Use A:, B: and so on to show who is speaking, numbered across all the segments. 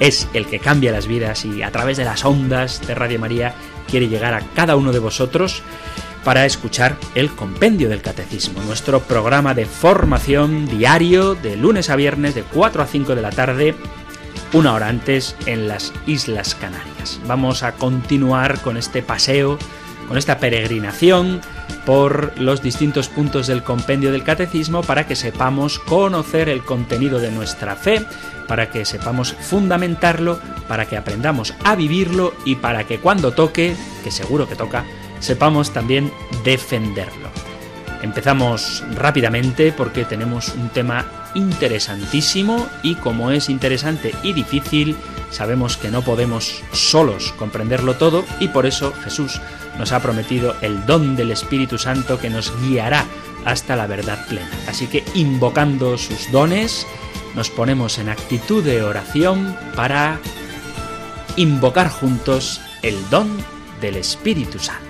A: es el que cambia las vidas y a través de las ondas de Radio María quiere llegar a cada uno de vosotros para escuchar el Compendio del Catecismo, nuestro programa de formación diario de lunes a viernes de 4 a 5 de la tarde, una hora antes en las Islas Canarias. Vamos a continuar con este paseo, con esta peregrinación por los distintos puntos del compendio del catecismo para que sepamos conocer el contenido de nuestra fe, para que sepamos fundamentarlo, para que aprendamos a vivirlo y para que cuando toque, que seguro que toca, sepamos también defenderlo. Empezamos rápidamente porque tenemos un tema interesantísimo y como es interesante y difícil, sabemos que no podemos solos comprenderlo todo y por eso Jesús nos ha prometido el don del Espíritu Santo que nos guiará hasta la verdad plena. Así que invocando sus dones, nos ponemos en actitud de oración para invocar juntos el don del Espíritu Santo.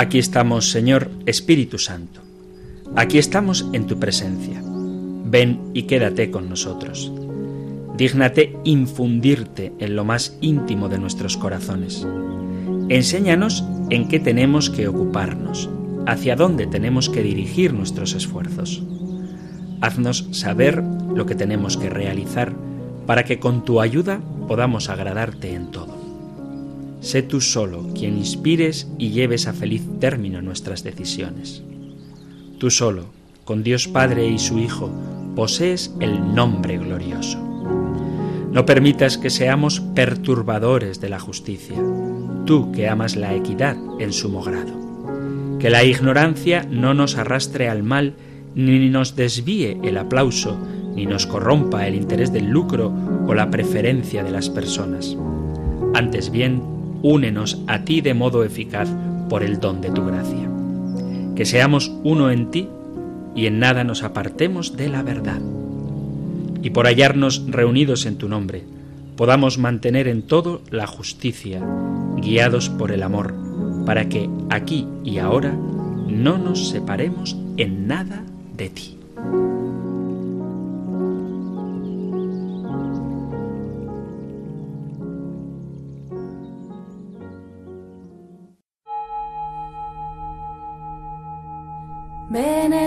A: Aquí estamos, Señor Espíritu Santo. Aquí estamos en tu presencia. Ven y quédate con nosotros. Dígnate infundirte en lo más íntimo de nuestros corazones. Enséñanos en qué tenemos que ocuparnos, hacia dónde tenemos que dirigir nuestros esfuerzos. Haznos saber lo que tenemos que realizar para que con tu ayuda podamos agradarte en todo. Sé tú solo quien inspires y lleves a feliz término nuestras decisiones. Tú solo, con Dios Padre y su Hijo, posees el nombre glorioso. No permitas que seamos perturbadores de la justicia, tú que amas la equidad en sumo grado. Que la ignorancia no nos arrastre al mal, ni nos desvíe el aplauso, ni nos corrompa el interés del lucro o la preferencia de las personas. Antes bien, únenos a ti de modo eficaz por el don de tu gracia. Que seamos uno en ti y en nada nos apartemos de la verdad. Y por hallarnos reunidos en tu nombre, podamos mantener en todo la justicia, guiados por el amor, para que aquí y ahora no nos separemos en nada de ti.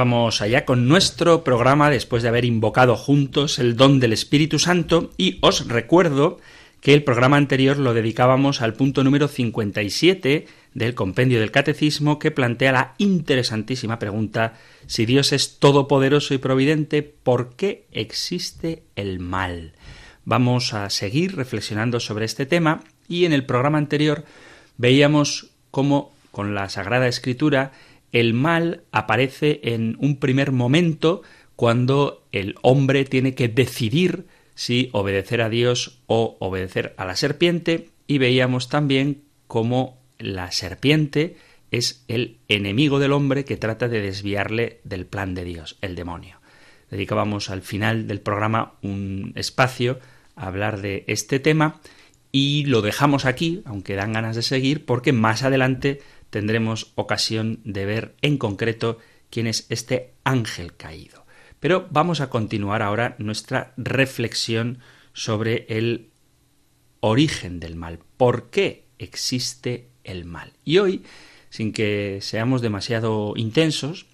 A: Vamos allá con nuestro programa después de haber invocado juntos el don del Espíritu Santo y os recuerdo que el programa anterior lo dedicábamos al punto número 57 del compendio del Catecismo que plantea la interesantísima pregunta si Dios es todopoderoso y providente, ¿por qué existe el mal? Vamos a seguir reflexionando sobre este tema y en el programa anterior veíamos cómo con la Sagrada Escritura el mal aparece en un primer momento cuando el hombre tiene que decidir si obedecer a Dios o obedecer a la serpiente y veíamos también cómo la serpiente es el enemigo del hombre que trata de desviarle del plan de Dios, el demonio. dedicábamos al final del programa un espacio a hablar de este tema y lo dejamos aquí, aunque dan ganas de seguir, porque más adelante tendremos ocasión de ver en concreto quién es este ángel caído. Pero vamos a continuar ahora nuestra reflexión sobre el origen del mal. ¿Por qué existe el mal? Y hoy, sin que seamos demasiado intensos,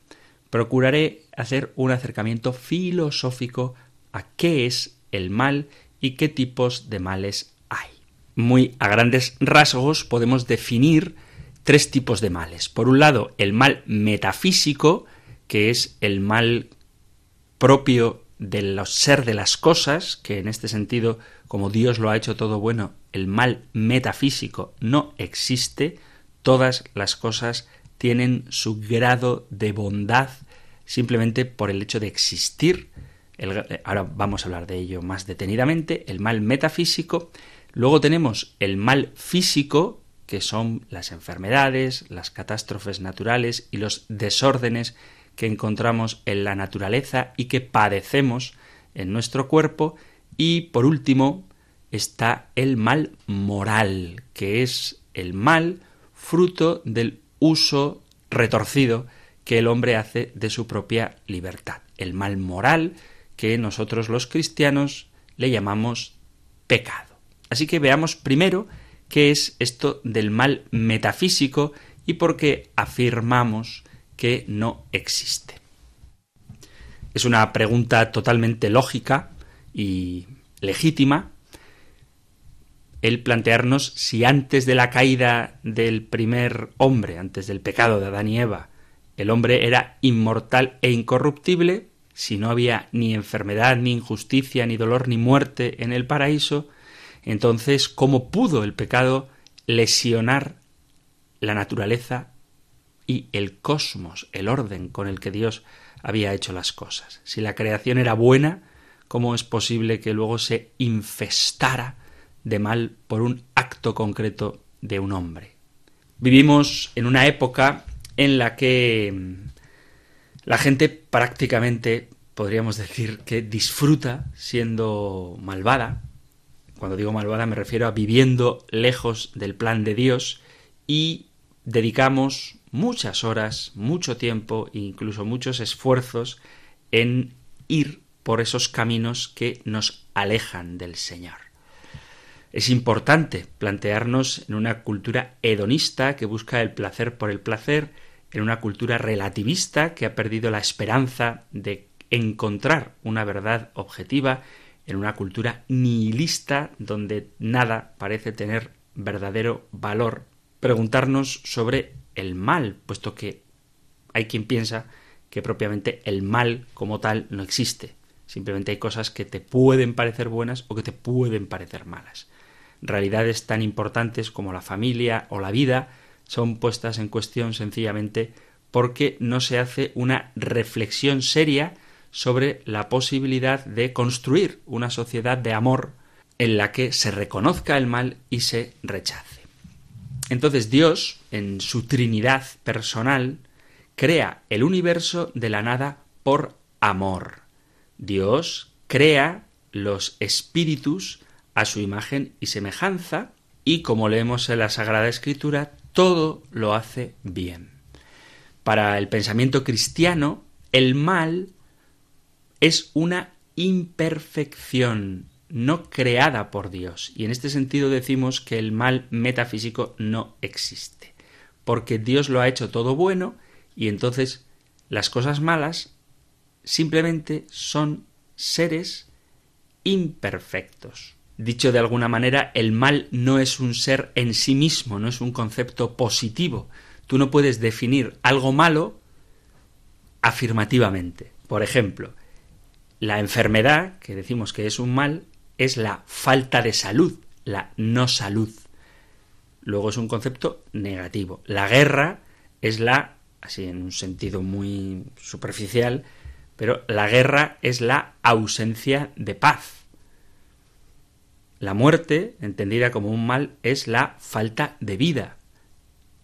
A: procuraré hacer un acercamiento filosófico a qué es el mal y qué tipos de males hay. Muy a grandes rasgos podemos definir tres tipos de males. Por un lado, el mal metafísico, que es el mal propio del ser de las cosas, que en este sentido, como Dios lo ha hecho todo bueno, el mal metafísico no existe, todas las cosas tienen su grado de bondad simplemente por el hecho de existir. ahora vamos a hablar de ello más detenidamente, el mal metafísico. Luego tenemos el mal físico, que son las enfermedades, las catástrofes naturales y los desórdenes que encontramos en la naturaleza y que padecemos en nuestro cuerpo. Y por último está el mal moral, que es el mal fruto del uso retorcido que el hombre hace de su propia libertad. El mal moral que nosotros los cristianos le llamamos pecado. Así que veamos primero qué es esto del mal metafísico y por qué afirmamos que no existe. Es una pregunta totalmente lógica y legítima el plantearnos si antes de la caída del primer hombre, antes del pecado de Adán y Eva, el hombre era inmortal e incorruptible, si no había ni enfermedad, ni injusticia, ni dolor, ni muerte en el paraíso, entonces, ¿cómo pudo el pecado lesionar la naturaleza y el cosmos, el orden con el que Dios había hecho las cosas. Si la creación era buena, ¿cómo es posible que luego se infestara de mal por un acto concreto de un hombre? Vivimos en una época en la que mm, la gente prácticamente podríamos decir que disfruta siendo malvada. Cuando digo malvada me refiero a viviendo lejos del plan de Dios y dedicamos muchas horas, mucho tiempo incluso muchos esfuerzos en ir por esos caminos que nos alejan del Señor. Es importante plantearnos en una cultura hedonista que busca el placer por el placer, en una cultura relativista que ha perdido la esperanza de encontrar una verdad objetiva, en una cultura nihilista donde nada parece tener verdadero valor, preguntarnos sobre el mal, puesto que hay quien piensa que propiamente el mal como tal no existe. Simplemente hay cosas que te pueden parecer buenas o que te pueden parecer malas. Realidades tan importantes como la familia o la vida son puestas en cuestión sencillamente porque no se hace una reflexión seria sobre la posibilidad de construir una sociedad de amor en la que se reconozca el mal y se rechace. Entonces Dios, en su Trinidad personal, crea el universo de la nada por amor. Dios crea los espíritus a su imagen y semejanza, y como leemos en la Sagrada Escritura, todo lo hace bien. Para el pensamiento cristiano, el mal es una imperfección, no creada por Dios. Y en este sentido decimos que el mal metafísico no existe, porque Dios lo ha hecho todo bueno y entonces las cosas malas simplemente son seres imperfectos. Dicho de alguna manera, el mal no es un ser en sí mismo, no es un concepto positivo. Tú no puedes definir algo malo afirmativamente. Por ejemplo, la enfermedad, que decimos que es un mal, es la falta de salud, la no salud. Luego es un concepto negativo. La guerra es la, así en un sentido muy superficial, pero la guerra es la ausencia de paz. La muerte, entendida como un mal, es la falta de vida.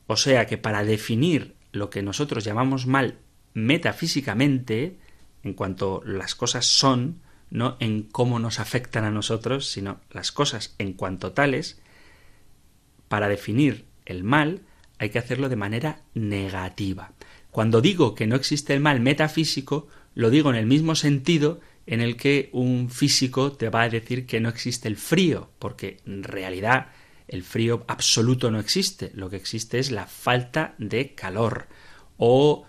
A: O sea que para definir lo que nosotros llamamos mal metafísicamente, en cuanto las cosas son, no en cómo nos afectan a nosotros, sino las cosas en cuanto tales, para definir el mal hay que hacerlo de manera negativa. Cuando digo que no existe el mal metafísico, lo digo en el mismo sentido en el que un físico te va a decir que no existe el frío, porque en realidad el frío absoluto no existe, lo que existe es la falta de calor, o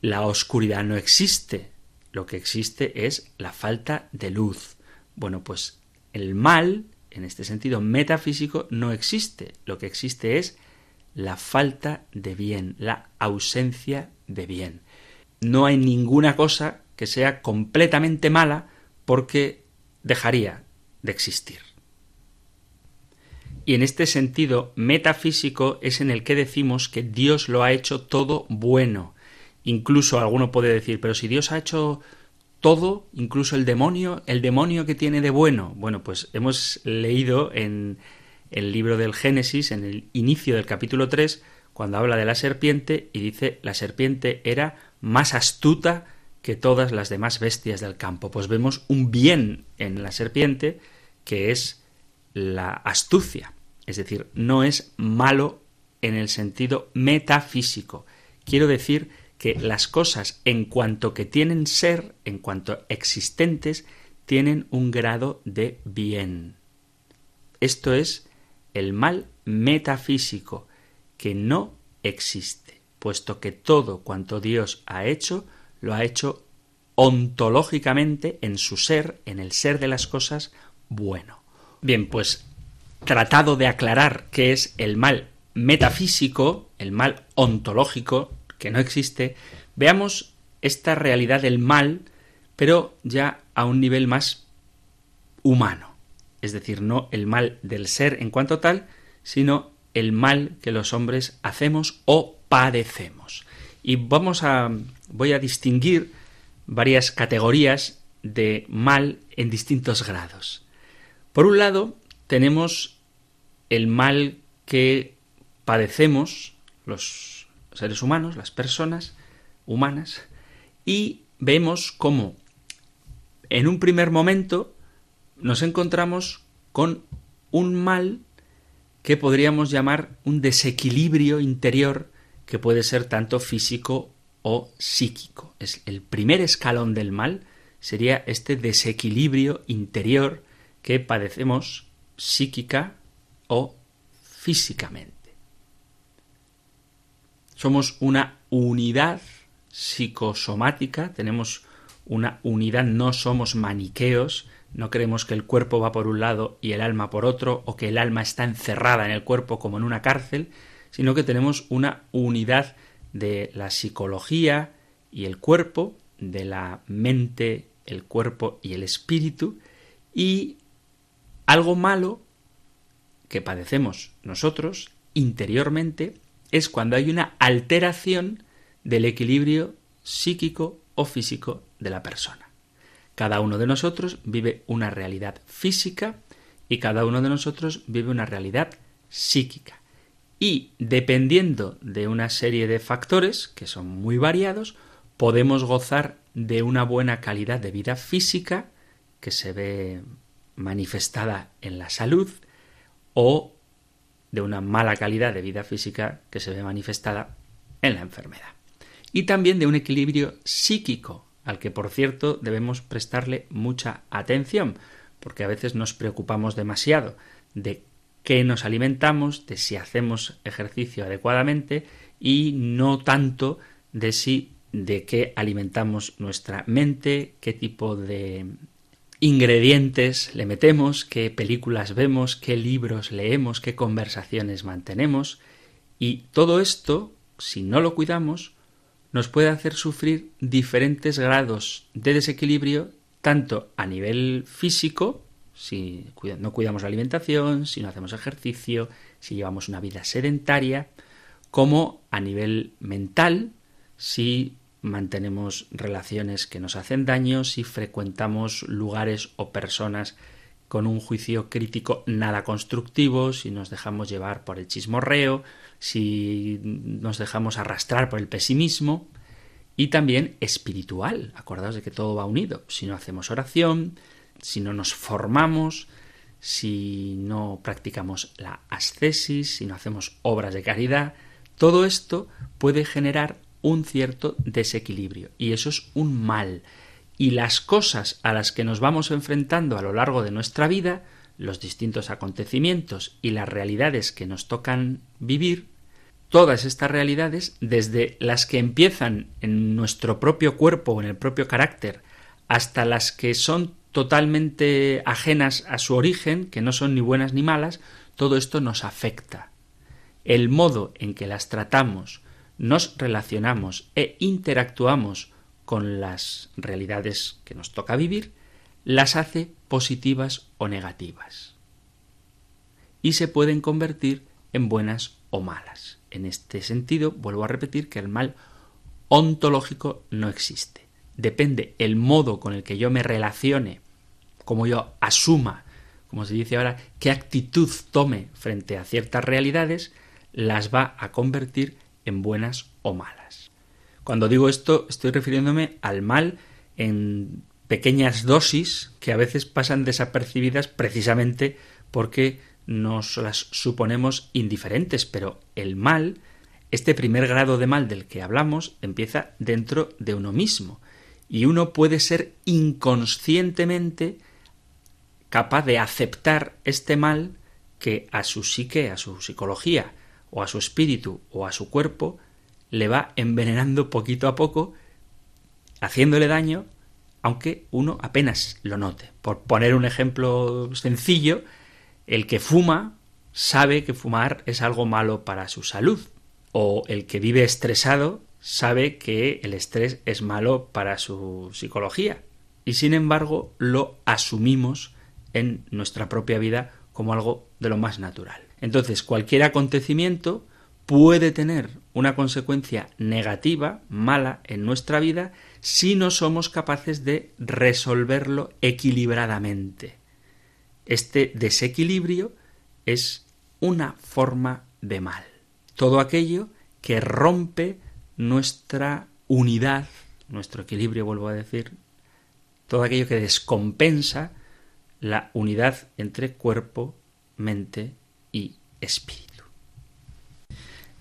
A: la oscuridad no existe, lo que existe es la falta de luz. Bueno, pues el mal, en este sentido metafísico, no existe, lo que existe es la falta de bien, la ausencia de bien. No hay ninguna cosa que sea completamente mala porque dejaría de existir. Y en este sentido metafísico es en el que decimos que Dios lo ha hecho todo bueno. Incluso alguno puede decir, pero si Dios ha hecho todo, incluso el demonio, el demonio que tiene de bueno. Bueno, pues hemos leído en el libro del Génesis, en el inicio del capítulo 3, cuando habla de la serpiente y dice la serpiente era más astuta que todas las demás bestias del campo. Pues vemos un bien en la serpiente que es la astucia. Es decir, no es malo en el sentido metafísico. Quiero decir que las cosas en cuanto que tienen ser, en cuanto existentes, tienen un grado de bien. Esto es el mal metafísico, que no existe, puesto que todo cuanto Dios ha hecho lo ha hecho ontológicamente en su ser, en el ser de las cosas, bueno. Bien, pues tratado de aclarar qué es el mal metafísico, el mal ontológico, que no existe, veamos esta realidad del mal, pero ya a un nivel más humano. Es decir, no el mal del ser en cuanto tal, sino el mal que los hombres hacemos o padecemos. Y vamos a voy a distinguir varias categorías de mal en distintos grados. Por un lado, tenemos el mal que padecemos los seres humanos, las personas humanas, y vemos cómo en un primer momento nos encontramos con un mal que podríamos llamar un desequilibrio interior que puede ser tanto físico o psíquico. Es el primer escalón del mal sería este desequilibrio interior que padecemos psíquica o físicamente. Somos una unidad psicosomática, tenemos una unidad, no somos maniqueos, no creemos que el cuerpo va por un lado y el alma por otro, o que el alma está encerrada en el cuerpo como en una cárcel, sino que tenemos una unidad de la psicología y el cuerpo, de la mente, el cuerpo y el espíritu, y algo malo que padecemos nosotros interiormente es cuando hay una alteración del equilibrio psíquico o físico de la persona. Cada uno de nosotros vive una realidad física y cada uno de nosotros vive una realidad psíquica y dependiendo de una serie de factores que son muy variados, podemos gozar de una buena calidad de vida física que se ve manifestada en la salud o de una mala calidad de vida física que se ve manifestada en la enfermedad. Y también de un equilibrio psíquico, al que por cierto debemos prestarle mucha atención, porque a veces nos preocupamos demasiado de qué nos alimentamos, de si hacemos ejercicio adecuadamente y no tanto de si de qué alimentamos nuestra mente, qué tipo de ingredientes le metemos, qué películas vemos, qué libros leemos, qué conversaciones mantenemos y todo esto, si no lo cuidamos, nos puede hacer sufrir diferentes grados de desequilibrio tanto a nivel físico, si no cuidamos la alimentación, si no hacemos ejercicio, si llevamos una vida sedentaria, como a nivel mental, si mantenemos relaciones que nos hacen daño, si frecuentamos lugares o personas con un juicio crítico nada constructivo, si nos dejamos llevar por el chismorreo, si nos dejamos arrastrar por el pesimismo, y también espiritual. Acordaos de que todo va unido. Si no hacemos oración, si no nos formamos, si no practicamos la ascesis, si no hacemos obras de caridad, todo esto puede generar un cierto desequilibrio y eso es un mal. Y las cosas a las que nos vamos enfrentando a lo largo de nuestra vida, los distintos acontecimientos y las realidades que nos tocan vivir, todas estas realidades, desde las que empiezan en nuestro propio cuerpo o en el propio carácter, hasta las que son totalmente ajenas a su origen, que no son ni buenas ni malas, todo esto nos afecta. El modo en que las tratamos, nos relacionamos e interactuamos con las realidades que nos toca vivir, las hace positivas o negativas. Y se pueden convertir en buenas o malas. En este sentido, vuelvo a repetir que el mal ontológico no existe. Depende el modo con el que yo me relacione como yo asuma, como se dice ahora, qué actitud tome frente a ciertas realidades, las va a convertir en buenas o malas. Cuando digo esto, estoy refiriéndome al mal en pequeñas dosis que a veces pasan desapercibidas precisamente porque nos las suponemos indiferentes, pero el mal, este primer grado de mal del que hablamos, empieza dentro de uno mismo, y uno puede ser inconscientemente capaz de aceptar este mal que a su psique, a su psicología, o a su espíritu, o a su cuerpo, le va envenenando poquito a poco, haciéndole daño, aunque uno apenas lo note. Por poner un ejemplo sencillo, el que fuma sabe que fumar es algo malo para su salud, o el que vive estresado sabe que el estrés es malo para su psicología, y sin embargo lo asumimos en nuestra propia vida como algo de lo más natural. Entonces, cualquier acontecimiento puede tener una consecuencia negativa, mala en nuestra vida, si no somos capaces de resolverlo equilibradamente. Este desequilibrio es una forma de mal. Todo aquello que rompe nuestra unidad, nuestro equilibrio, vuelvo a decir, todo aquello que descompensa la unidad entre cuerpo, mente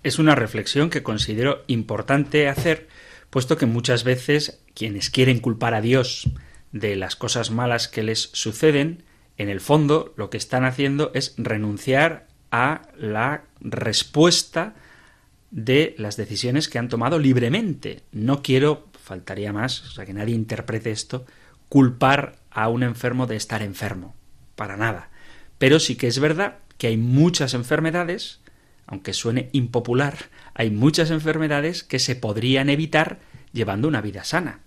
A: Es una reflexión que considero importante hacer, puesto que muchas veces quienes quieren culpar a Dios de las cosas malas que les suceden, en el fondo lo que están haciendo es renunciar a la respuesta de las decisiones que han tomado libremente. No quiero, faltaría más, o sea, que nadie interprete esto, culpar a un enfermo de estar enfermo, para nada. Pero sí que es verdad que hay muchas enfermedades, aunque suene impopular, hay muchas enfermedades que se podrían evitar llevando una vida sana.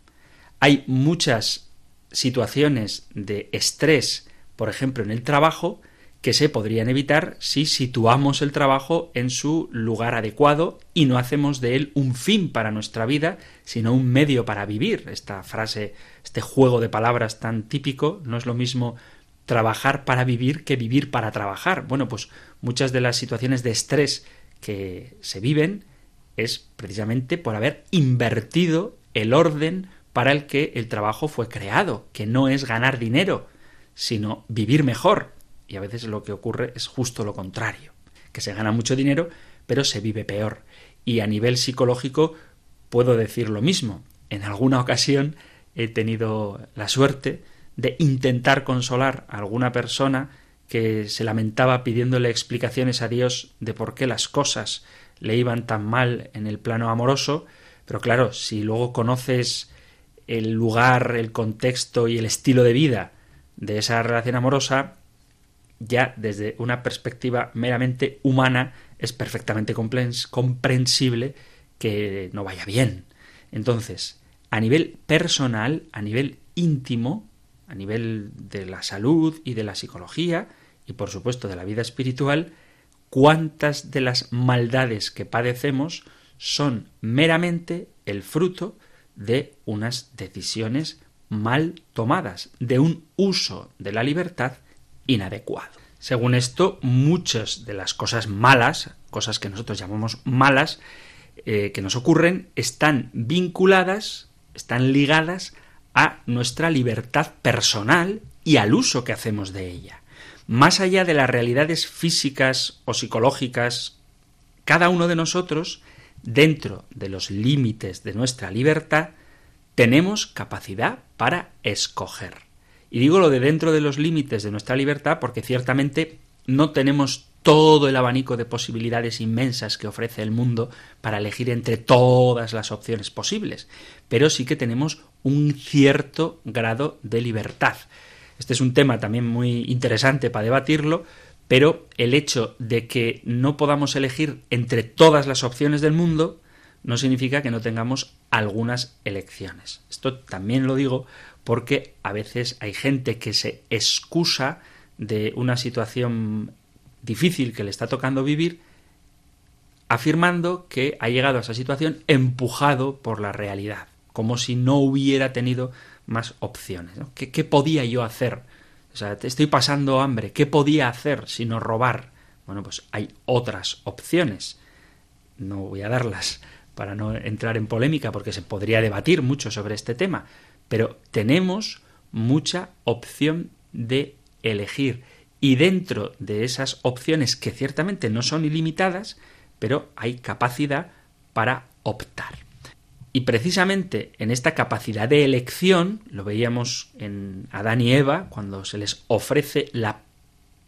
A: Hay muchas situaciones de estrés, por ejemplo, en el trabajo, que se podrían evitar si situamos el trabajo en su lugar adecuado y no hacemos de él un fin para nuestra vida, sino un medio para vivir. Esta frase, este juego de palabras tan típico, no es lo mismo trabajar para vivir que vivir para trabajar. Bueno, pues muchas de las situaciones de estrés que se viven es precisamente por haber invertido el orden para el que el trabajo fue creado, que no es ganar dinero, sino vivir mejor, y a veces lo que ocurre es justo lo contrario, que se gana mucho dinero, pero se vive peor. Y a nivel psicológico puedo decir lo mismo. En alguna ocasión he tenido la suerte de intentar consolar a alguna persona que se lamentaba pidiéndole explicaciones a Dios de por qué las cosas le iban tan mal en el plano amoroso, pero claro, si luego conoces el lugar, el contexto y el estilo de vida de esa relación amorosa, ya desde una perspectiva meramente humana es perfectamente comprensible que no vaya bien. Entonces, a nivel personal, a nivel íntimo, a nivel de la salud y de la psicología, y por supuesto de la vida espiritual, cuántas de las maldades que padecemos son meramente el fruto de unas decisiones mal tomadas, de un uso de la libertad inadecuado. Según esto, muchas de las cosas malas, cosas que nosotros llamamos malas, eh, que nos ocurren están vinculadas, están ligadas a nuestra libertad personal y al uso que hacemos de ella. Más allá de las realidades físicas o psicológicas, cada uno de nosotros, dentro de los límites de nuestra libertad, tenemos capacidad para escoger. Y digo lo de dentro de los límites de nuestra libertad porque ciertamente no tenemos todo el abanico de posibilidades inmensas que ofrece el mundo para elegir entre todas las opciones posibles, pero sí que tenemos un cierto grado de libertad. Este es un tema también muy interesante para debatirlo, pero el hecho de que no podamos elegir entre todas las opciones del mundo no significa que no tengamos algunas elecciones. Esto también lo digo porque a veces hay gente que se excusa de una situación difícil que le está tocando vivir, afirmando que ha llegado a esa situación empujado por la realidad, como si no hubiera tenido más opciones. ¿Qué, podía yo hacer? O sea, estoy pasando hambre, ¿qué podía hacer sino robar? Bueno, pues hay otras opciones. No voy a darlas para no entrar en polémica porque se podría debatir mucho sobre este tema, pero tenemos mucha opción de elegir y dentro de esas opciones que ciertamente no son ilimitadas, pero hay capacidad para optar. Y precisamente en esta capacidad de elección, lo veíamos en Adán y Eva, cuando se les ofrece la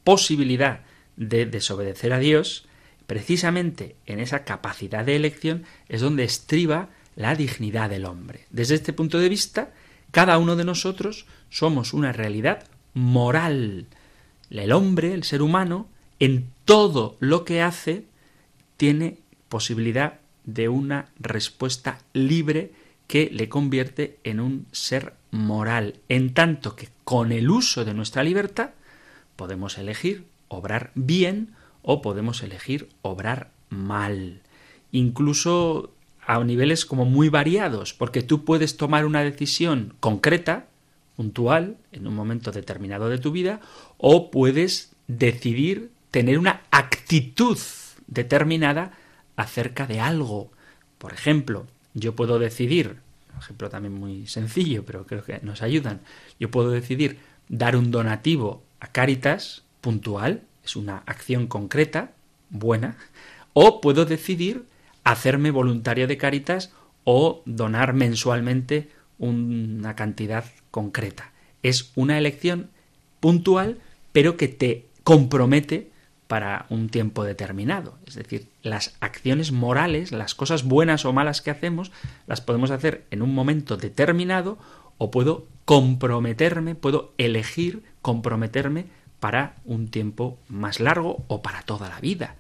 A: posibilidad de desobedecer a Dios, precisamente en esa capacidad de elección es donde estriba la dignidad del hombre. Desde este punto de vista, cada uno de nosotros somos una realidad moral, el hombre, el ser humano, en todo lo que hace, tiene posibilidad de una respuesta libre que le convierte en un ser moral, en tanto que con el uso de nuestra libertad podemos elegir obrar bien o podemos elegir obrar mal, incluso a niveles como muy variados, porque tú puedes tomar una decisión concreta, puntual, en un momento determinado de tu vida, o puedes decidir tener una actitud determinada acerca de algo. Por ejemplo, yo puedo decidir, un ejemplo también muy sencillo, pero creo que nos ayudan, yo puedo decidir dar un donativo a Cáritas puntual, es una acción concreta, buena, o puedo decidir hacerme voluntario de Cáritas o donar mensualmente una cantidad concreta. Es una elección puntual, pero que te compromete para un tiempo determinado. Es decir, las acciones morales, las cosas buenas o malas que hacemos, las podemos hacer en un momento determinado o puedo comprometerme, puedo elegir comprometerme para un tiempo más largo o para toda la vida.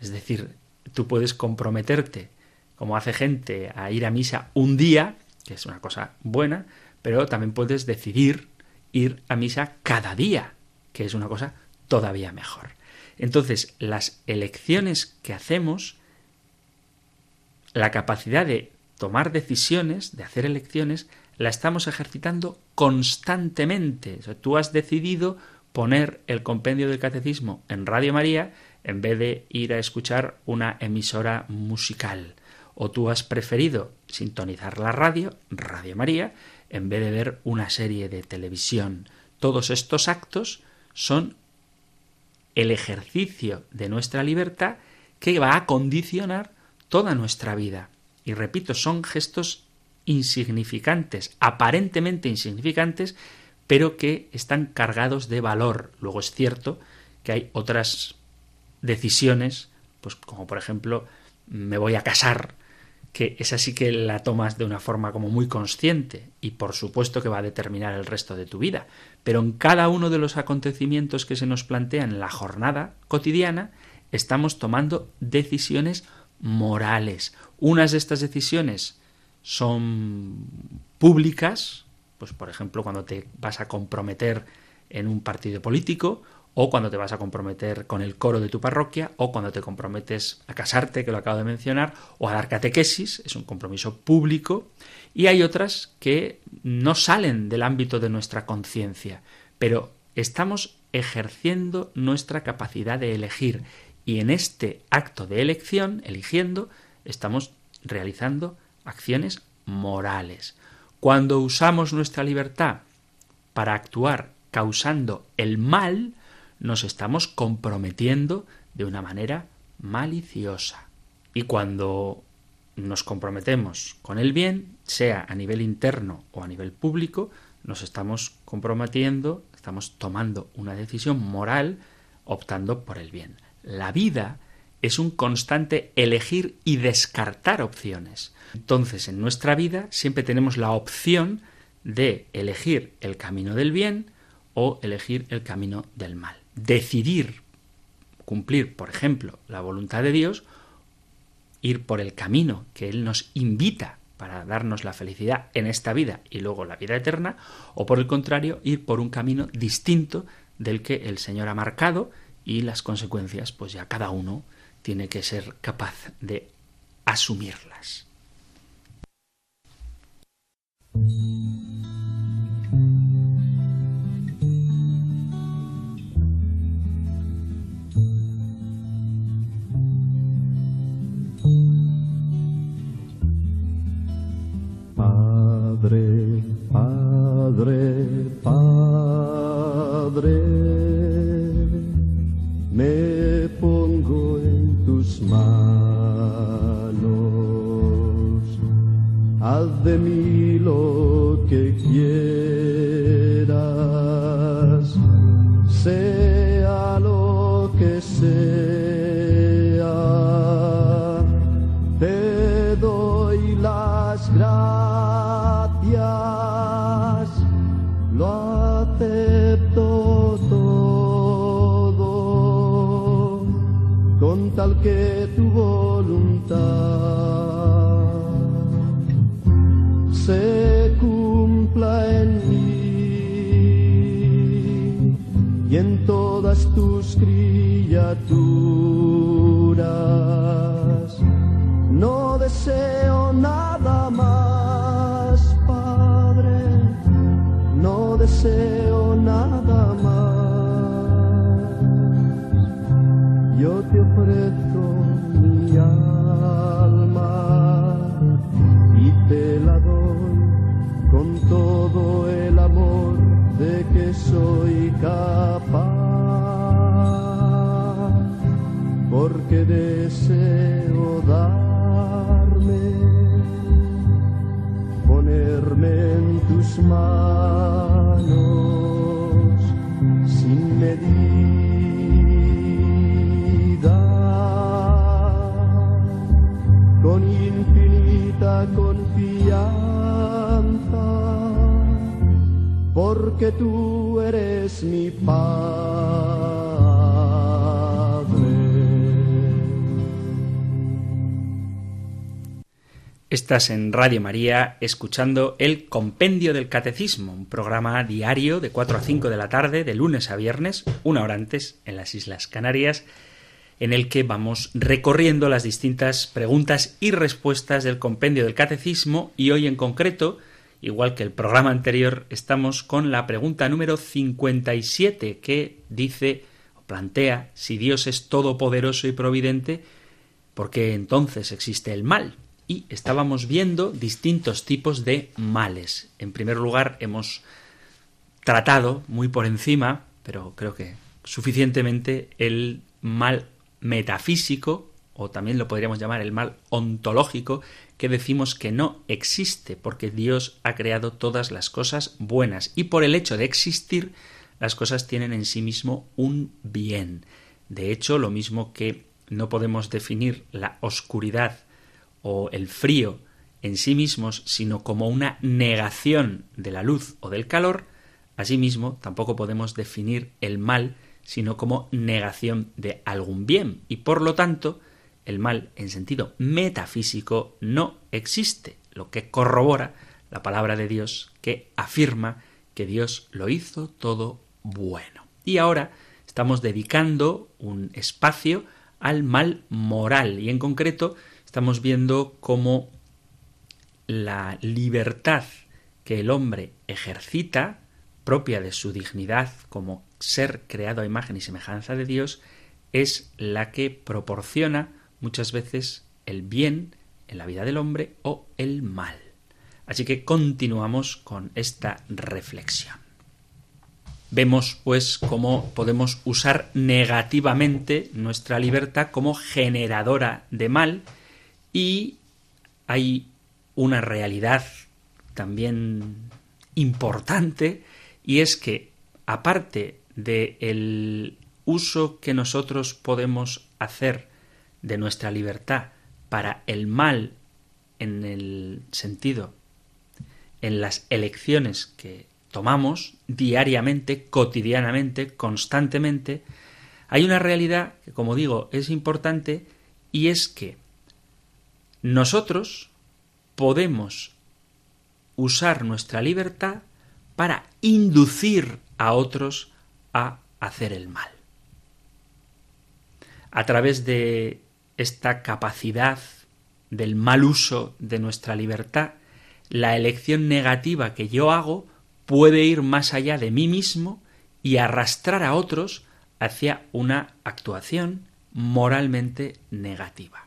A: Es decir, tú puedes comprometerte, como hace gente, a ir a misa un día, que es una cosa buena, pero también puedes decidir ir a misa cada día, que es una cosa todavía mejor. Entonces, las elecciones que hacemos, la capacidad de tomar decisiones, de hacer elecciones, la estamos ejercitando constantemente. tú has decidido poner el compendio del catecismo en Radio María en vez de ir a escuchar una emisora musical. O tú has preferido sintonizar la radio, Radio María, en vez de ver una serie de televisión. Todos estos actos son el ejercicio de nuestra libertad que va a condicionar toda nuestra vida. Y repito, son gestos insignificantes, aparentemente insignificantes, pero que están cargados de valor. Luego es cierto que hay otras decisiones, pues como por ejemplo, me voy a casar, que esa sí que la tomas de una forma como muy consciente y por supuesto que va a determinar el resto de tu vida. Pero en cada uno de los acontecimientos que se nos plantean en la jornada cotidiana, estamos tomando decisiones morales. Unas de estas decisiones son públicas, pues por ejemplo cuando te vas a comprometer en un partido político, o cuando te vas a comprometer con el coro de tu parroquia, o cuando te comprometes a casarte, que lo acabo de mencionar, o a dar catequesis, es un compromiso público, y hay otras que no salen del ámbito de nuestra conciencia, pero estamos ejerciendo nuestra capacidad de elegir, y en este acto de elección, eligiendo, estamos realizando acciones morales. Cuando usamos nuestra libertad para actuar causando el mal, nos estamos comprometiendo de una manera maliciosa. Y cuando nos comprometemos con el bien, sea a nivel interno o a nivel público, nos estamos comprometiendo, estamos tomando una decisión moral optando por el bien. La vida es un constante elegir y descartar opciones. Entonces, en nuestra vida siempre tenemos la opción de elegir el camino del bien o elegir el camino del mal. Decidir cumplir, por ejemplo, la voluntad de Dios, ir por el camino que Él nos invita para darnos la felicidad en esta vida y luego la vida eterna, o por el contrario, ir por un camino distinto del que el Señor ha marcado y las consecuencias, pues ya cada uno tiene que ser capaz de asumirlas.
B: Padre, Padre, Padre, me pongo en tus manos, haz de mí lo que quieras, porque tú eres mi Padre.
A: Estás en Radio María escuchando el Compendio del Catecismo, un programa diario de 4 a 5 de la tarde, de lunes a viernes, una hora antes, en las Islas Canarias, en el que vamos recorriendo las distintas preguntas y respuestas del Compendio del Catecismo y hoy en concreto, igual que el programa anterior, estamos con la pregunta número 57 que dice o plantea si Dios es todopoderoso y providente, ¿por qué entonces existe el mal? y estábamos viendo distintos tipos de males. En primer lugar, hemos tratado muy por encima, pero creo que suficientemente, el mal metafísico, o también lo podríamos llamar el mal ontológico, que decimos que no existe, porque Dios ha creado todas las cosas buenas, y por el hecho de existir, las cosas tienen en sí mismo un bien. De hecho, lo mismo que no podemos definir la oscuridad o el frío en sí mismos, sino como una negación de la luz o del calor, asimismo tampoco podemos definir el mal sino como negación de algún bien, y por lo tanto el mal en sentido metafísico no existe, lo que corrobora la palabra de Dios que afirma que Dios lo hizo todo bueno. Y ahora estamos dedicando un espacio al mal moral y en concreto estamos viendo cómo la libertad que el hombre ejercita, propia de su dignidad como ser creado a imagen y semejanza de Dios, es la que proporciona muchas veces el bien en la vida del hombre o el mal. Así que continuamos con esta reflexión. Vemos pues cómo podemos usar negativamente nuestra libertad como generadora de mal y hay una realidad también importante y es que aparte del uso que nosotros podemos hacer de nuestra libertad para el mal en el sentido en las elecciones que tomamos diariamente, cotidianamente, constantemente, hay una realidad que, como digo, es importante y es que nosotros podemos usar nuestra libertad para inducir a otros a hacer el mal. A través de esta capacidad del mal uso de nuestra libertad, la elección negativa que yo hago puede ir más allá de mí mismo y arrastrar a otros hacia una actuación moralmente negativa.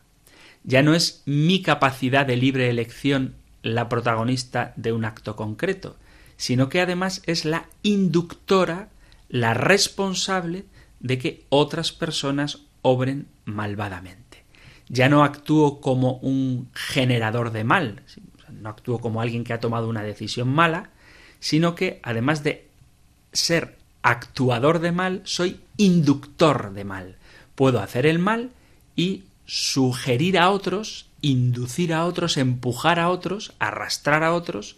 A: Ya no es mi capacidad de libre elección la protagonista de un acto concreto, sino que además es la inductora, la responsable de que otras personas obren malvadamente. Ya no actúo como un generador de mal, no actúo como alguien que ha tomado una decisión mala, sino que además de ser actuador de mal, soy inductor de mal. Puedo hacer el mal y sugerir a otros, inducir a otros, empujar a otros, arrastrar a otros,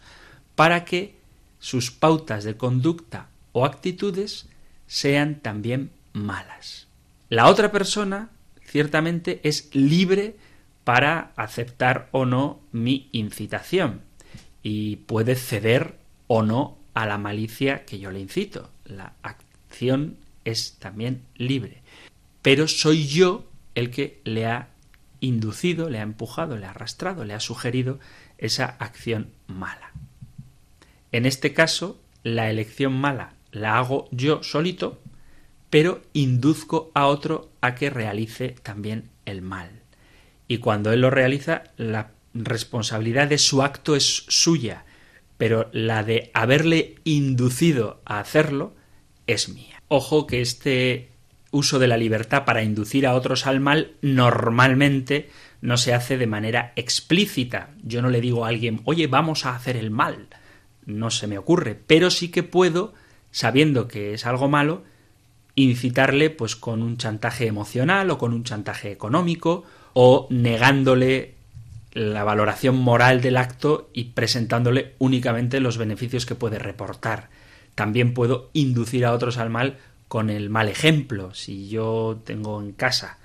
A: para que sus pautas de conducta o actitudes sean también malas. La otra persona ciertamente es libre para aceptar o no mi incitación y puede ceder o no a la malicia que yo le incito. La acción es también libre. Pero soy yo el que le ha inducido, le ha empujado, le ha arrastrado, le ha sugerido esa acción mala. En este caso, la elección mala la hago yo solito, pero induzco a otro a que realice también el mal y cuando él lo realiza, la responsabilidad de su acto es suya, pero la de haberle inducido a hacerlo es mía. Ojo que este uso de la libertad para inducir a otros al mal normalmente no se hace de manera explícita. Yo no le digo a alguien, oye, vamos a hacer el mal. No se me ocurre, pero sí que puedo, sabiendo que es algo malo, incitarle pues con un chantaje emocional o con un chantaje económico o negándole la valoración moral del acto y presentándole únicamente los beneficios que puede reportar. También puedo inducir a otros al mal con el mal ejemplo. Si yo tengo en casa,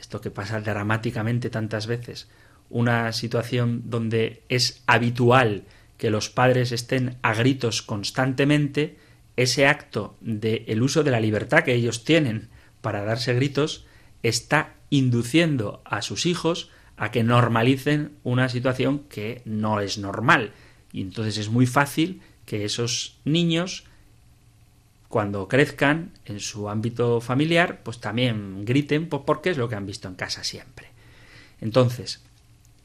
A: esto que pasa dramáticamente tantas veces, una situación donde es habitual que los padres estén a gritos constantemente, ese acto del el uso de la libertad que ellos tienen para darse gritos está induciendo a sus hijos a que normalicen una situación que no es normal. Y entonces es muy fácil que esos niños, cuando crezcan en su ámbito familiar, pues también griten pues porque es lo que han visto en casa siempre. Entonces,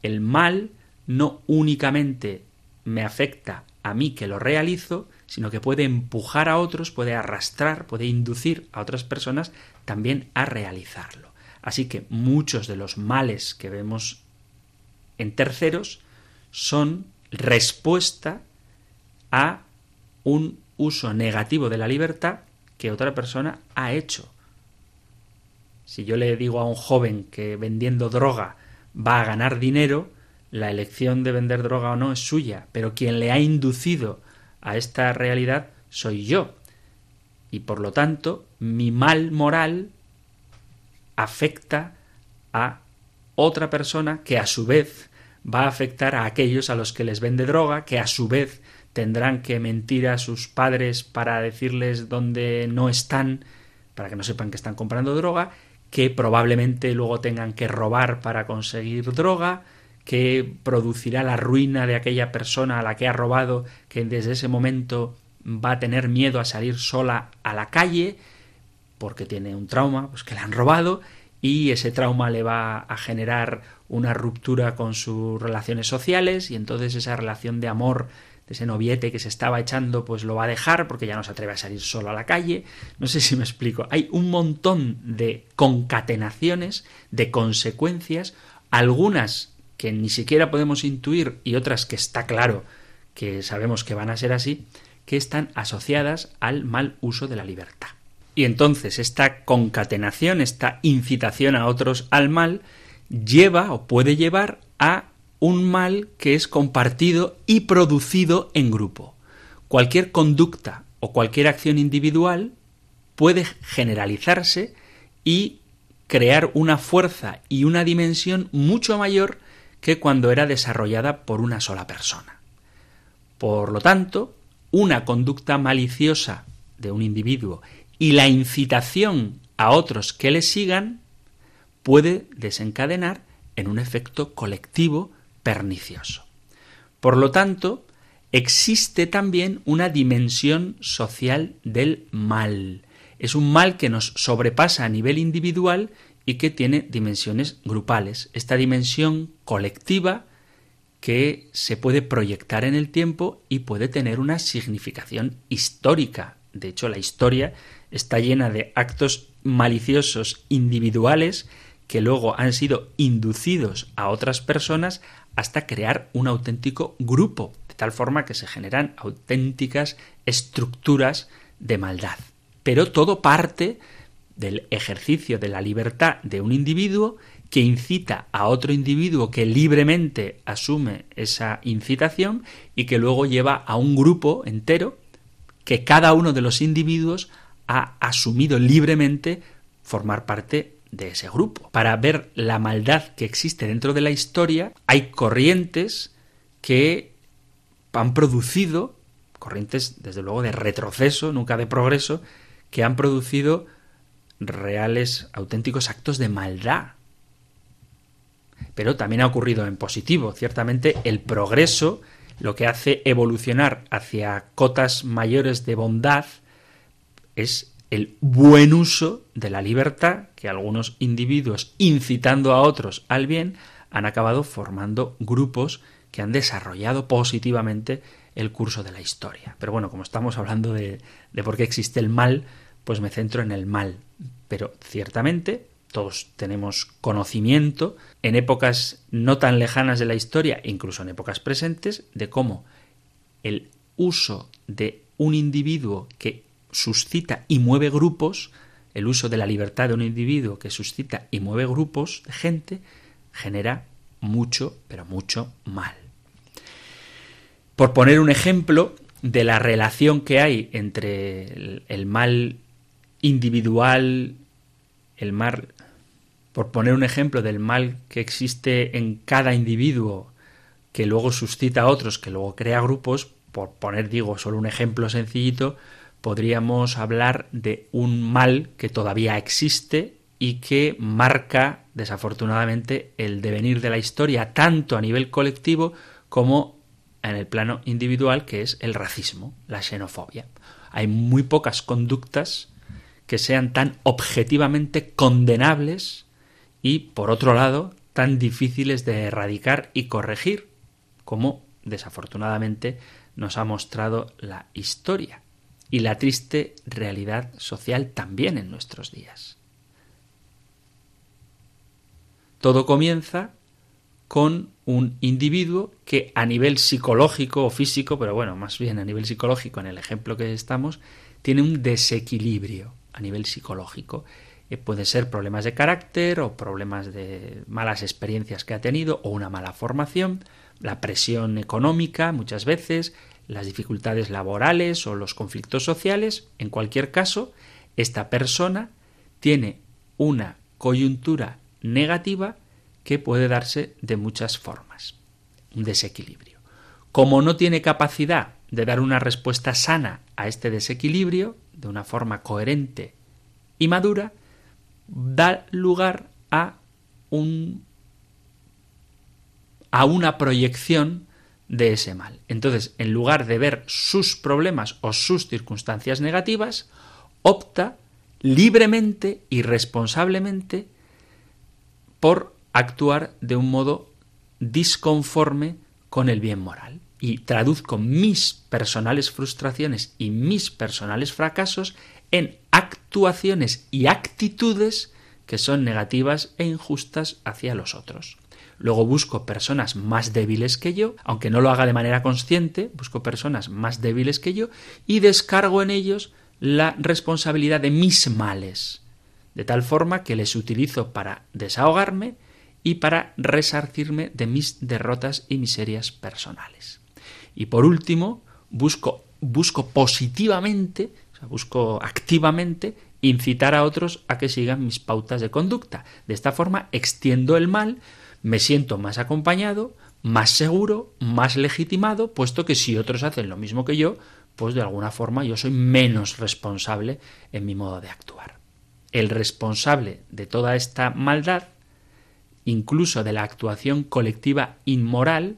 A: el mal no únicamente me afecta a mí que lo realizo, sino que puede empujar a otros, puede arrastrar, puede inducir a otras personas también a realizarlo. Así que muchos de los males que vemos en terceros son respuesta a un uso negativo de la libertad que otra persona ha hecho. Si yo le digo a un joven que vendiendo droga va a ganar dinero, la elección de vender droga o no es suya, pero quien le ha inducido a esta realidad soy yo. Y por lo tanto, mi mal moral afecta a otra persona que a su vez va a afectar a aquellos a los que les vende droga, que a su vez tendrán que mentir a sus padres para decirles dónde no están, para que no sepan que están comprando droga, que probablemente luego tengan que robar para conseguir droga, que producirá la ruina de aquella persona a la que ha robado, que desde ese momento va a tener miedo a salir sola a la calle, porque tiene un trauma, pues que le han robado y ese trauma le va a generar una ruptura con sus relaciones sociales y entonces esa relación de amor de ese noviete que se estaba echando, pues lo va a dejar porque ya no se atreve a salir solo a la calle. No sé si me explico. Hay un montón de concatenaciones, de consecuencias, algunas que ni siquiera podemos intuir y otras que está claro que sabemos que van a ser así, que están asociadas al mal uso de la libertad. Y entonces esta concatenación, esta incitación a otros al mal, lleva o puede llevar a un mal que es compartido y producido en grupo. Cualquier conducta o cualquier acción individual puede generalizarse y crear una fuerza y una dimensión mucho mayor que cuando era desarrollada por una sola persona. Por lo tanto, una conducta maliciosa de un individuo y la incitación a otros que le sigan puede desencadenar en un efecto colectivo pernicioso. Por lo tanto, existe también una dimensión social del mal. Es un mal que nos sobrepasa a nivel individual y que tiene dimensiones grupales. Esta dimensión colectiva que se puede proyectar en el tiempo y puede tener una significación histórica. De hecho, la historia está llena de actos maliciosos individuales que luego han sido inducidos a otras personas hasta crear un auténtico grupo, de tal forma que se generan auténticas estructuras de maldad. Pero todo parte del ejercicio de la libertad de un individuo que incita a otro individuo que libremente asume esa incitación y que luego lleva a un grupo entero que cada uno de los individuos ha asumido libremente formar parte de ese grupo. Para ver la maldad que existe dentro de la historia, hay corrientes que han producido, corrientes desde luego de retroceso, nunca de progreso, que han producido reales, auténticos actos de maldad. Pero también ha ocurrido en positivo. Ciertamente el progreso, lo que hace evolucionar hacia cotas mayores de bondad, es el buen uso de la libertad que algunos individuos, incitando a otros al bien, han acabado formando grupos que han desarrollado positivamente el curso de la historia. Pero bueno, como estamos hablando de, por qué existe el mal, pues me centro en el mal. Pero ciertamente todos tenemos conocimiento en épocas no tan lejanas de la historia, incluso en épocas presentes, de cómo el uso de un individuo que suscita y mueve grupos, el uso de la libertad de un individuo que suscita y mueve grupos de gente, genera mucho, pero mucho mal. Por poner un ejemplo de la relación que hay entre el, mal individual, el mal, por poner un ejemplo del mal que existe en cada individuo, que luego suscita a otros, que luego crea grupos, por poner, digo, solo un ejemplo sencillito, podríamos hablar de un mal que todavía existe y que marca desafortunadamente el devenir de la historia tanto a nivel colectivo como en el plano individual que es el racismo, la xenofobia. Hay muy pocas conductas que sean tan objetivamente condenables y, por otro lado, tan difíciles de erradicar y corregir como desafortunadamente nos ha mostrado la historia y la triste realidad social también en nuestros días. Todo comienza con un individuo que a nivel psicológico o físico, pero bueno, más bien a nivel psicológico en el ejemplo que estamos, tiene un desequilibrio a nivel psicológico. Eh, puede ser problemas de carácter o problemas de malas experiencias que ha tenido o una mala formación, la presión económica muchas veces, las dificultades laborales o los conflictos sociales, en cualquier caso, esta persona tiene una coyuntura negativa que puede darse de muchas formas. Un desequilibrio. Como no tiene capacidad de dar una respuesta sana a este desequilibrio, de una forma coherente y madura, da lugar a un a una proyección de ese mal. Entonces, en lugar de ver sus problemas o sus circunstancias negativas, opta libremente y responsablemente por actuar de un modo disconforme con el bien moral. Y traduzco mis personales frustraciones y mis personales fracasos en actuaciones y actitudes que son negativas e injustas hacia los otros. Luego busco personas más débiles que yo, aunque no lo haga de manera consciente, busco personas más débiles que yo y descargo en ellos la responsabilidad de mis males, de tal forma que les utilizo para desahogarme y para resarcirme de mis derrotas y miserias personales. Y por último, busco, busco positivamente, busco activamente incitar a otros a que sigan mis pautas de conducta. De esta forma extiendo el mal, me siento más acompañado, más seguro, más legitimado, puesto que si otros hacen lo mismo que yo, pues de alguna forma yo soy menos responsable en mi modo de actuar. El responsable de toda esta maldad, incluso de la actuación colectiva inmoral,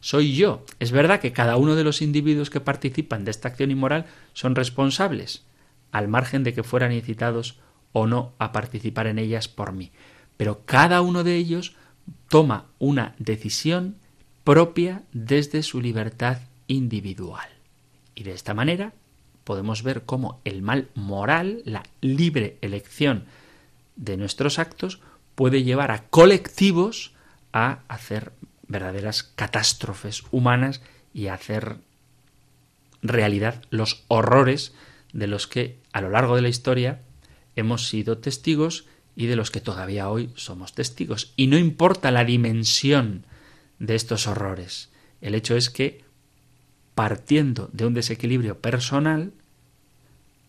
A: soy yo. Es verdad que cada uno de los individuos que participan de esta acción inmoral son responsables, al margen de que fueran incitados o no a participar en ellas por mí. Pero cada uno de ellos toma una decisión propia desde su libertad individual. Y de esta manera podemos ver cómo el mal moral, la libre elección de nuestros actos, puede llevar a colectivos a hacer verdaderas catástrofes humanas y hacer realidad los horrores de los que a lo largo de la historia hemos sido testigos y de los que todavía hoy somos testigos. Y no importa la dimensión de estos horrores, el hecho es que partiendo de un desequilibrio personal,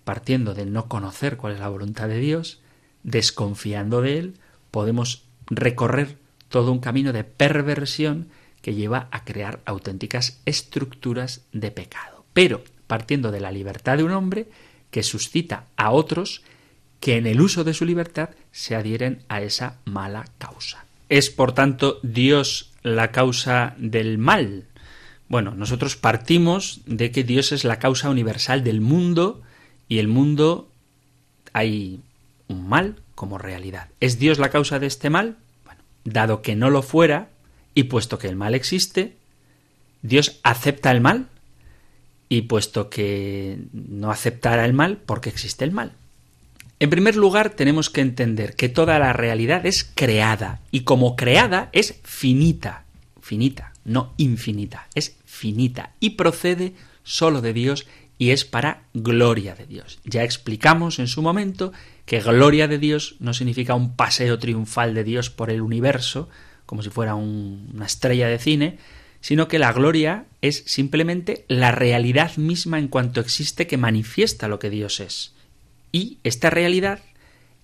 A: partiendo de no conocer cuál es la voluntad de Dios, desconfiando de Él, podemos recorrer todo un camino de perversión que lleva a crear auténticas estructuras de pecado. Pero partiendo de la libertad de un hombre que suscita a otros que en el uso de su libertad se adhieren a esa mala causa. ¿Es por tanto Dios la causa del mal? Bueno, nosotros partimos de que Dios es la causa universal del mundo y el mundo hay un mal como realidad. ¿Es Dios la causa de este mal? Dado que no lo fuera y puesto que el mal existe, ¿Dios acepta el mal? Y puesto que no aceptará el mal, porque existe el mal. En primer lugar, tenemos que entender que toda la realidad es creada y como creada es finita, finita, no infinita, es finita y procede solo de Dios y es para gloria de Dios. Ya explicamos en su momento que gloria de Dios no significa un paseo triunfal de Dios por el universo, como si fuera una estrella de cine, sino que la gloria es simplemente la realidad misma en cuanto existe que manifiesta lo que Dios es. Y esta realidad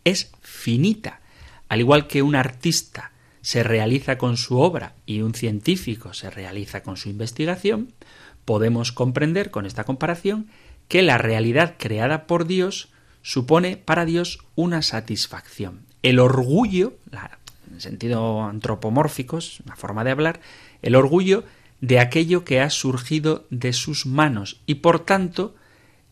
A: es finita. Al igual que un artista se realiza con su obra y un científico se realiza con su investigación, podemos comprender con esta comparación que la realidad creada por Dios supone para Dios una satisfacción. El orgullo, en sentido antropomórfico, es una forma de hablar, el orgullo de aquello que ha surgido de sus manos y por tanto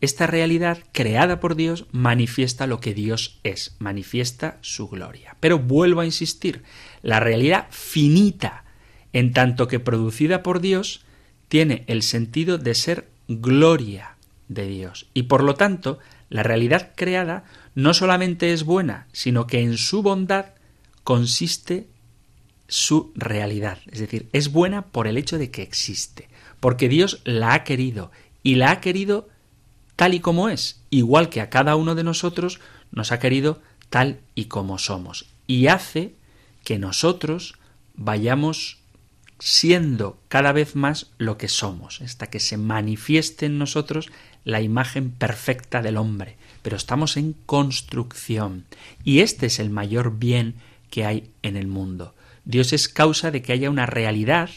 A: esta realidad creada por Dios manifiesta lo que Dios es, manifiesta su gloria. Pero vuelvo a insistir, la realidad finita, en tanto que producida por Dios, tiene el sentido de ser gloria de Dios. Y por lo tanto, la realidad creada no solamente es buena, sino que en su bondad consiste su realidad. Es decir, es buena por el hecho de que existe, porque Dios la ha querido y la ha querido tal y como es, igual que a cada uno de nosotros nos ha querido tal y como somos. Y hace que nosotros vayamos siendo cada vez más lo que somos, hasta que se manifieste en nosotros la imagen perfecta del hombre. Pero estamos en construcción y este es el mayor bien que hay en el mundo. Dios es causa de que haya una realidad,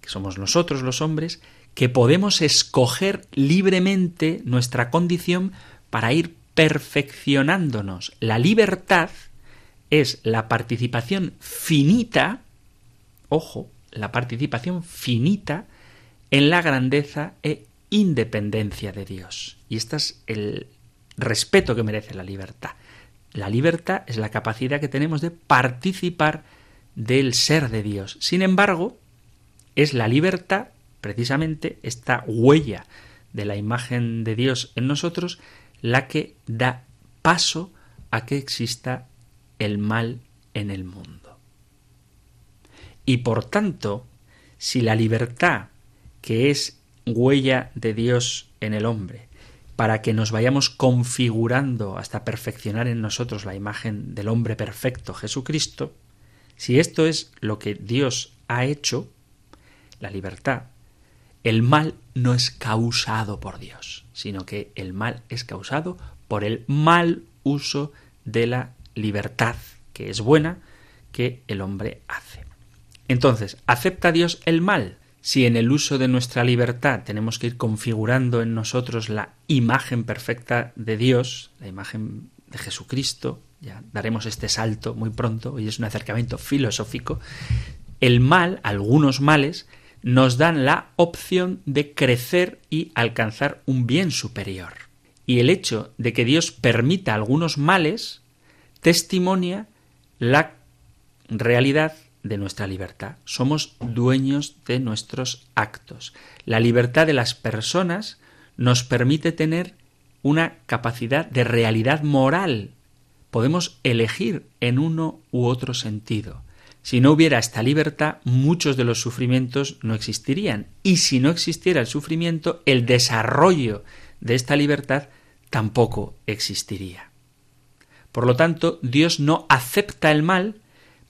A: que somos nosotros los hombres, que podemos escoger libremente nuestra condición para ir perfeccionándonos. La libertad es la participación finita, ojo, la participación finita en la grandeza e independencia de Dios. Y este es el respeto que merece la libertad. La libertad es la capacidad que tenemos de participar del ser de Dios. Sin embargo, es la libertad, precisamente esta huella de la imagen de Dios en nosotros, la que da paso a que exista el mal en el mundo. Y por tanto, si la libertad, que es huella de Dios en el hombre, para que nos vayamos configurando hasta perfeccionar en nosotros la imagen del hombre perfecto, Jesucristo, si esto es lo que Dios ha hecho, la libertad, el mal no es causado por Dios, sino que el mal es causado por el mal uso de la libertad, que es buena, que el hombre hace. Entonces, ¿acepta Dios el mal? Si en el uso de nuestra libertad tenemos que ir configurando en nosotros la imagen perfecta de Dios, la imagen de Jesucristo, ya daremos este salto muy pronto, hoy es un acercamiento filosófico, el mal, algunos males, nos dan la opción de crecer y alcanzar un bien superior. Y el hecho de que Dios permita algunos males testimonia la realidad de nuestra libertad. Somos dueños de nuestros actos. La libertad de las personas nos permite tener una capacidad de realidad moral. Podemos elegir en uno u otro sentido. Si no hubiera esta libertad, muchos de los sufrimientos no existirían. Y si no existiera el sufrimiento, el desarrollo de esta libertad tampoco existiría. Por lo tanto, Dios no acepta el mal,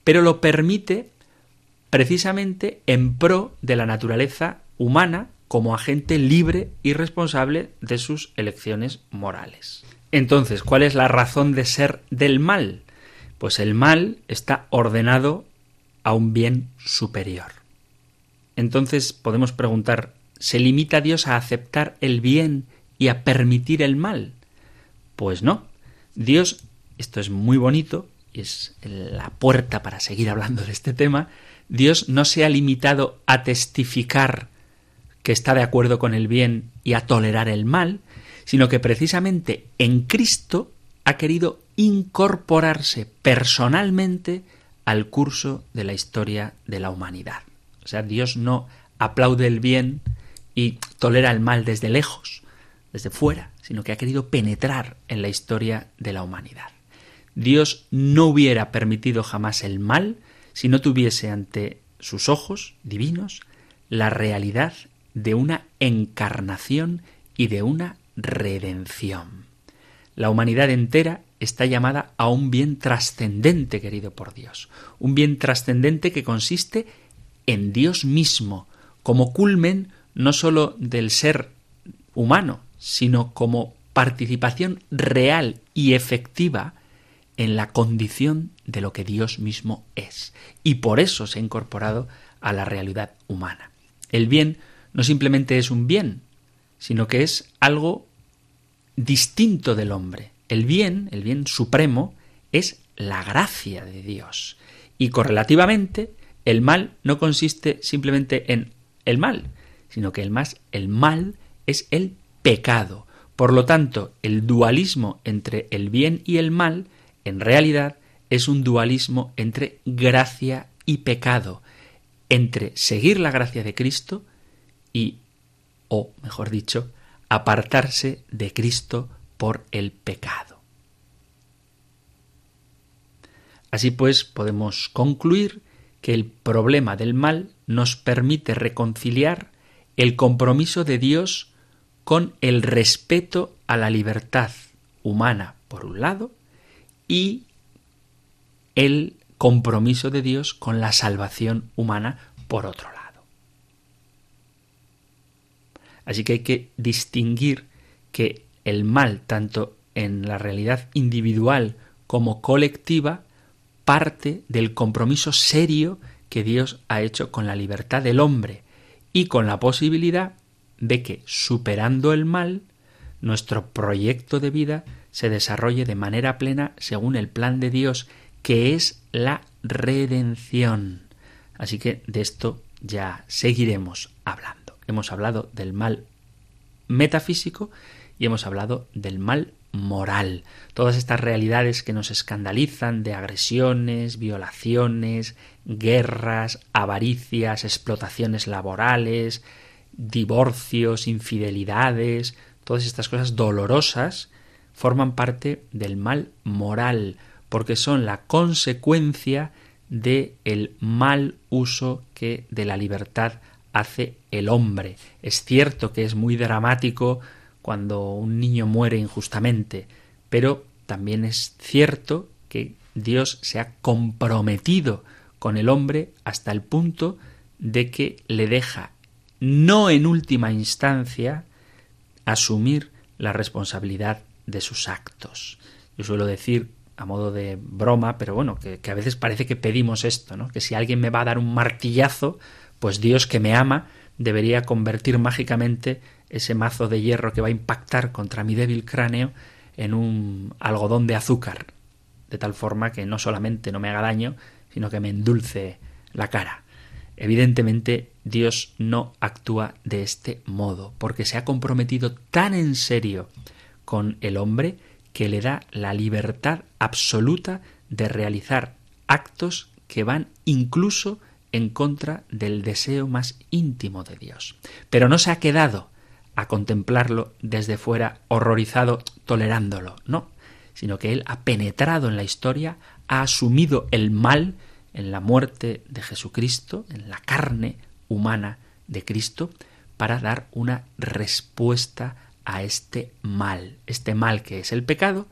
A: pero lo permite precisamente en pro de la naturaleza humana como agente libre y responsable de sus elecciones morales. Entonces, ¿cuál es la razón de ser del mal? Pues el mal está ordenado a un bien superior. Entonces podemos preguntar, ¿se limita Dios a aceptar el bien y a permitir el mal? Pues no. Dios, esto es muy bonito, y es la puerta para seguir hablando de este tema, Dios no se ha limitado a testificar que está de acuerdo con el bien y a tolerar el mal, sino que precisamente en Cristo ha querido incorporarse personalmente al curso de la historia de la humanidad. O sea, Dios no aplaude el bien y tolera el mal desde lejos, desde fuera, sino que ha querido penetrar en la historia de la humanidad. Dios no hubiera permitido jamás el mal si no tuviese ante sus ojos divinos la realidad de una encarnación y de una redención. La humanidad entera está llamada a un bien trascendente, querido por Dios, un bien trascendente que consiste en Dios mismo, como culmen no sólo del ser humano, sino como participación real y efectiva en la condición de lo que Dios mismo es. Y por eso se ha incorporado a la realidad humana. El bien no simplemente es un bien, sino que es algo distinto del hombre. El bien, el bien supremo, es la gracia de Dios. Y correlativamente, el mal no consiste simplemente en el mal, sino que el más el mal es el pecado. Por lo tanto, el dualismo entre el bien y el mal en realidad es un dualismo entre gracia y pecado, entre seguir la gracia de Cristo y, o mejor dicho, apartarse de Cristo por el pecado. Así pues, podemos concluir que el problema del mal nos permite reconciliar el compromiso de Dios con el respeto a la libertad humana, por un lado, y el compromiso de Dios con la salvación humana por otro lado. Así que hay que distinguir que el mal, tanto en la realidad individual como colectiva, parte del compromiso serio que Dios ha hecho con la libertad del hombre y con la posibilidad de que, superando el mal, nuestro proyecto de vida se desarrolle de manera plena según el plan de Dios, que es la redención. Así que de esto ya seguiremos hablando. Hemos hablado del mal metafísico y hemos hablado del mal moral. Todas estas realidades que nos escandalizan de agresiones, violaciones, guerras, avaricias, explotaciones laborales, divorcios, infidelidades, todas estas cosas dolorosas forman parte del mal moral, porque son la consecuencia de el mal uso que de la libertad hace el hombre. Es cierto que es muy dramático cuando un niño muere injustamente, pero también es cierto que Dios se ha comprometido con el hombre hasta el punto de que le deja, no en última instancia, asumir la responsabilidad de sus actos. Yo suelo decir a modo de broma, pero bueno, que, a veces parece que pedimos esto, ¿no? Que si alguien me va a dar un martillazo, pues Dios que me ama debería convertir mágicamente ese mazo de hierro que va a impactar contra mi débil cráneo en un algodón de azúcar, de tal forma que no solamente no me haga daño, sino que me endulce la cara. Evidentemente Dios no actúa de este modo, porque se ha comprometido tan en serio con el hombre que le da la libertad absoluta de realizar actos que van incluso en contra del deseo más íntimo de Dios. Pero no se ha quedado a contemplarlo desde fuera, horrorizado, tolerándolo, no, sino que él ha penetrado en la historia, ha asumido el mal en la muerte de Jesucristo, en la carne humana de Cristo, para dar una respuesta a este mal. Este mal que es el pecado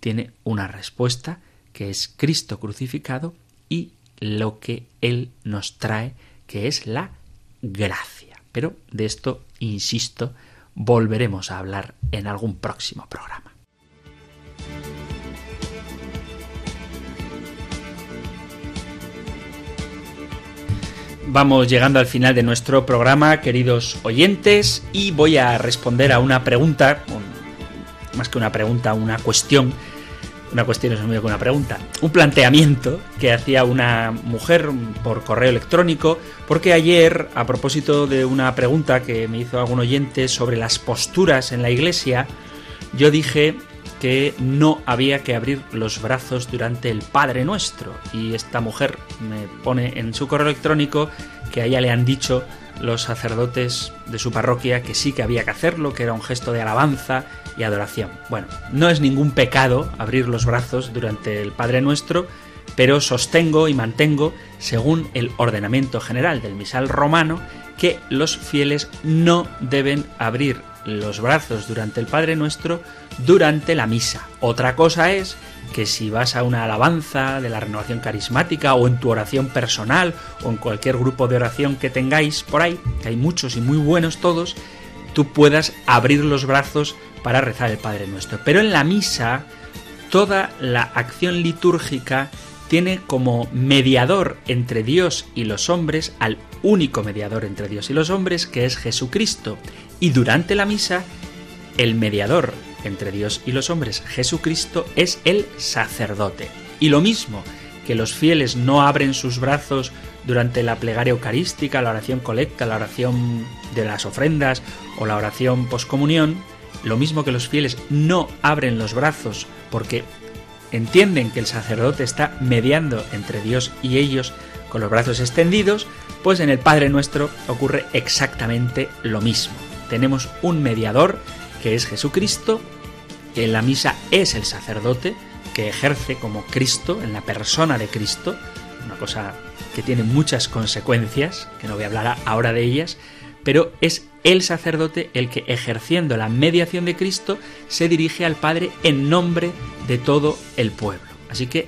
A: tiene una respuesta que es Cristo crucificado y lo que Él nos trae, que es la gracia. Pero de esto, insisto, volveremos a hablar en algún próximo programa. Vamos llegando al final de nuestro programa, queridos oyentes, y voy a responder a una pregunta, más que una pregunta, una cuestión, una cuestión es muy que una pregunta, un planteamiento que hacía una mujer por correo electrónico, porque ayer, a propósito de una pregunta que me hizo algún oyente sobre las posturas en la iglesia, yo dije que no había que abrir los brazos durante el Padre Nuestro. Y esta mujer me pone en su correo electrónico que a ella le han dicho los sacerdotes de su parroquia que sí que había que hacerlo, que era un gesto de alabanza y adoración. Bueno, no es ningún pecado abrir los brazos durante el Padre Nuestro, pero sostengo y mantengo, según el ordenamiento general del misal romano, que los fieles no deben abrir los brazos durante el Padre Nuestro durante la misa. Otra cosa es que si vas a una alabanza de la renovación carismática o en tu oración personal o en cualquier grupo de oración que tengáis por ahí, que hay muchos y muy buenos todos, tú puedas abrir los brazos para rezar el Padre Nuestro. Pero en la misa, toda la acción litúrgica tiene como mediador entre Dios y los hombres al único mediador entre Dios y los hombres, que es Jesucristo. Y durante la misa, el mediador entre Dios y los hombres, Jesucristo, es el sacerdote. Y lo mismo que los fieles no abren sus brazos durante la plegaria eucarística, la oración colecta, la oración de las ofrendas o la oración poscomunión, lo mismo que los fieles no abren los brazos porque entienden que el sacerdote está mediando entre Dios y ellos con los brazos extendidos, pues en el Padre Nuestro ocurre exactamente lo mismo tenemos un mediador que es Jesucristo, que la misa es el sacerdote, que ejerce como Cristo, en la persona de Cristo, una cosa que tiene muchas consecuencias, que no voy a hablar ahora de ellas, pero es el sacerdote el que ejerciendo la mediación de Cristo se dirige al Padre en nombre de todo el pueblo. Así que,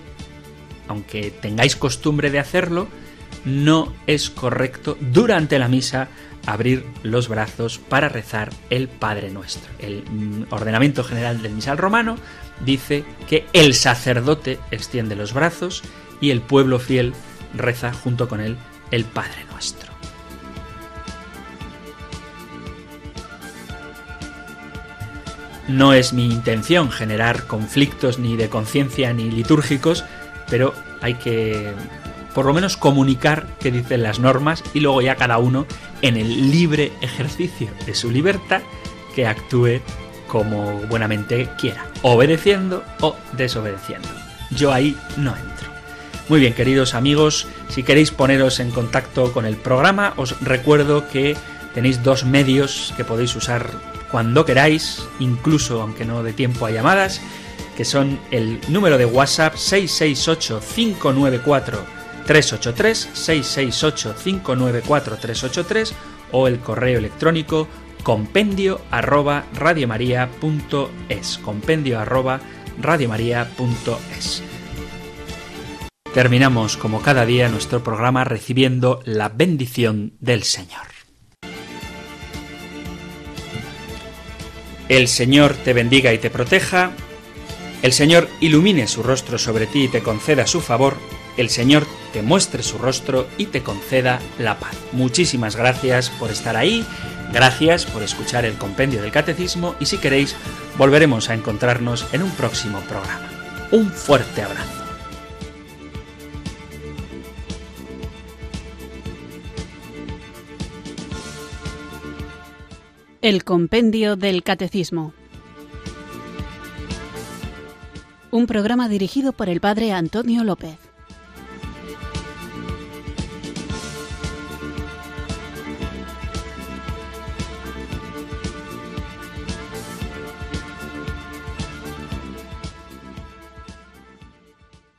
A: aunque tengáis costumbre de hacerlo, no es correcto durante la misa abrir los brazos para rezar el Padre Nuestro. El mm, ordenamiento general del misal romano dice que el sacerdote extiende los brazos y el pueblo fiel reza junto con él el Padre Nuestro. No es mi intención generar conflictos ni de conciencia ni litúrgicos, pero hay que por lo menos comunicar qué dicen las normas y luego ya cada uno en el libre ejercicio de su libertad que actúe como buenamente quiera, obedeciendo o desobedeciendo. Yo ahí no entro. Muy bien, queridos amigos, si queréis poneros en contacto con el programa, os recuerdo que tenéis dos medios que podéis usar cuando queráis, incluso aunque no de tiempo a llamadas, que son el número de WhatsApp 668 594 383 668 594 383 o el correo electrónico compendio arroba radiomaria.es compendio arroba radiomaria.es Terminamos como cada día nuestro programa recibiendo la bendición del Señor. El Señor te bendiga y te proteja, el Señor ilumine su rostro sobre ti y te conceda su favor, el Señor te muestre su rostro y te conceda la paz. Muchísimas gracias por estar ahí, gracias por escuchar el compendio del catecismo y si queréis volveremos a encontrarnos en un próximo programa. Un fuerte abrazo.
C: El Compendio del Catecismo. Un programa dirigido por el Padre Antonio López.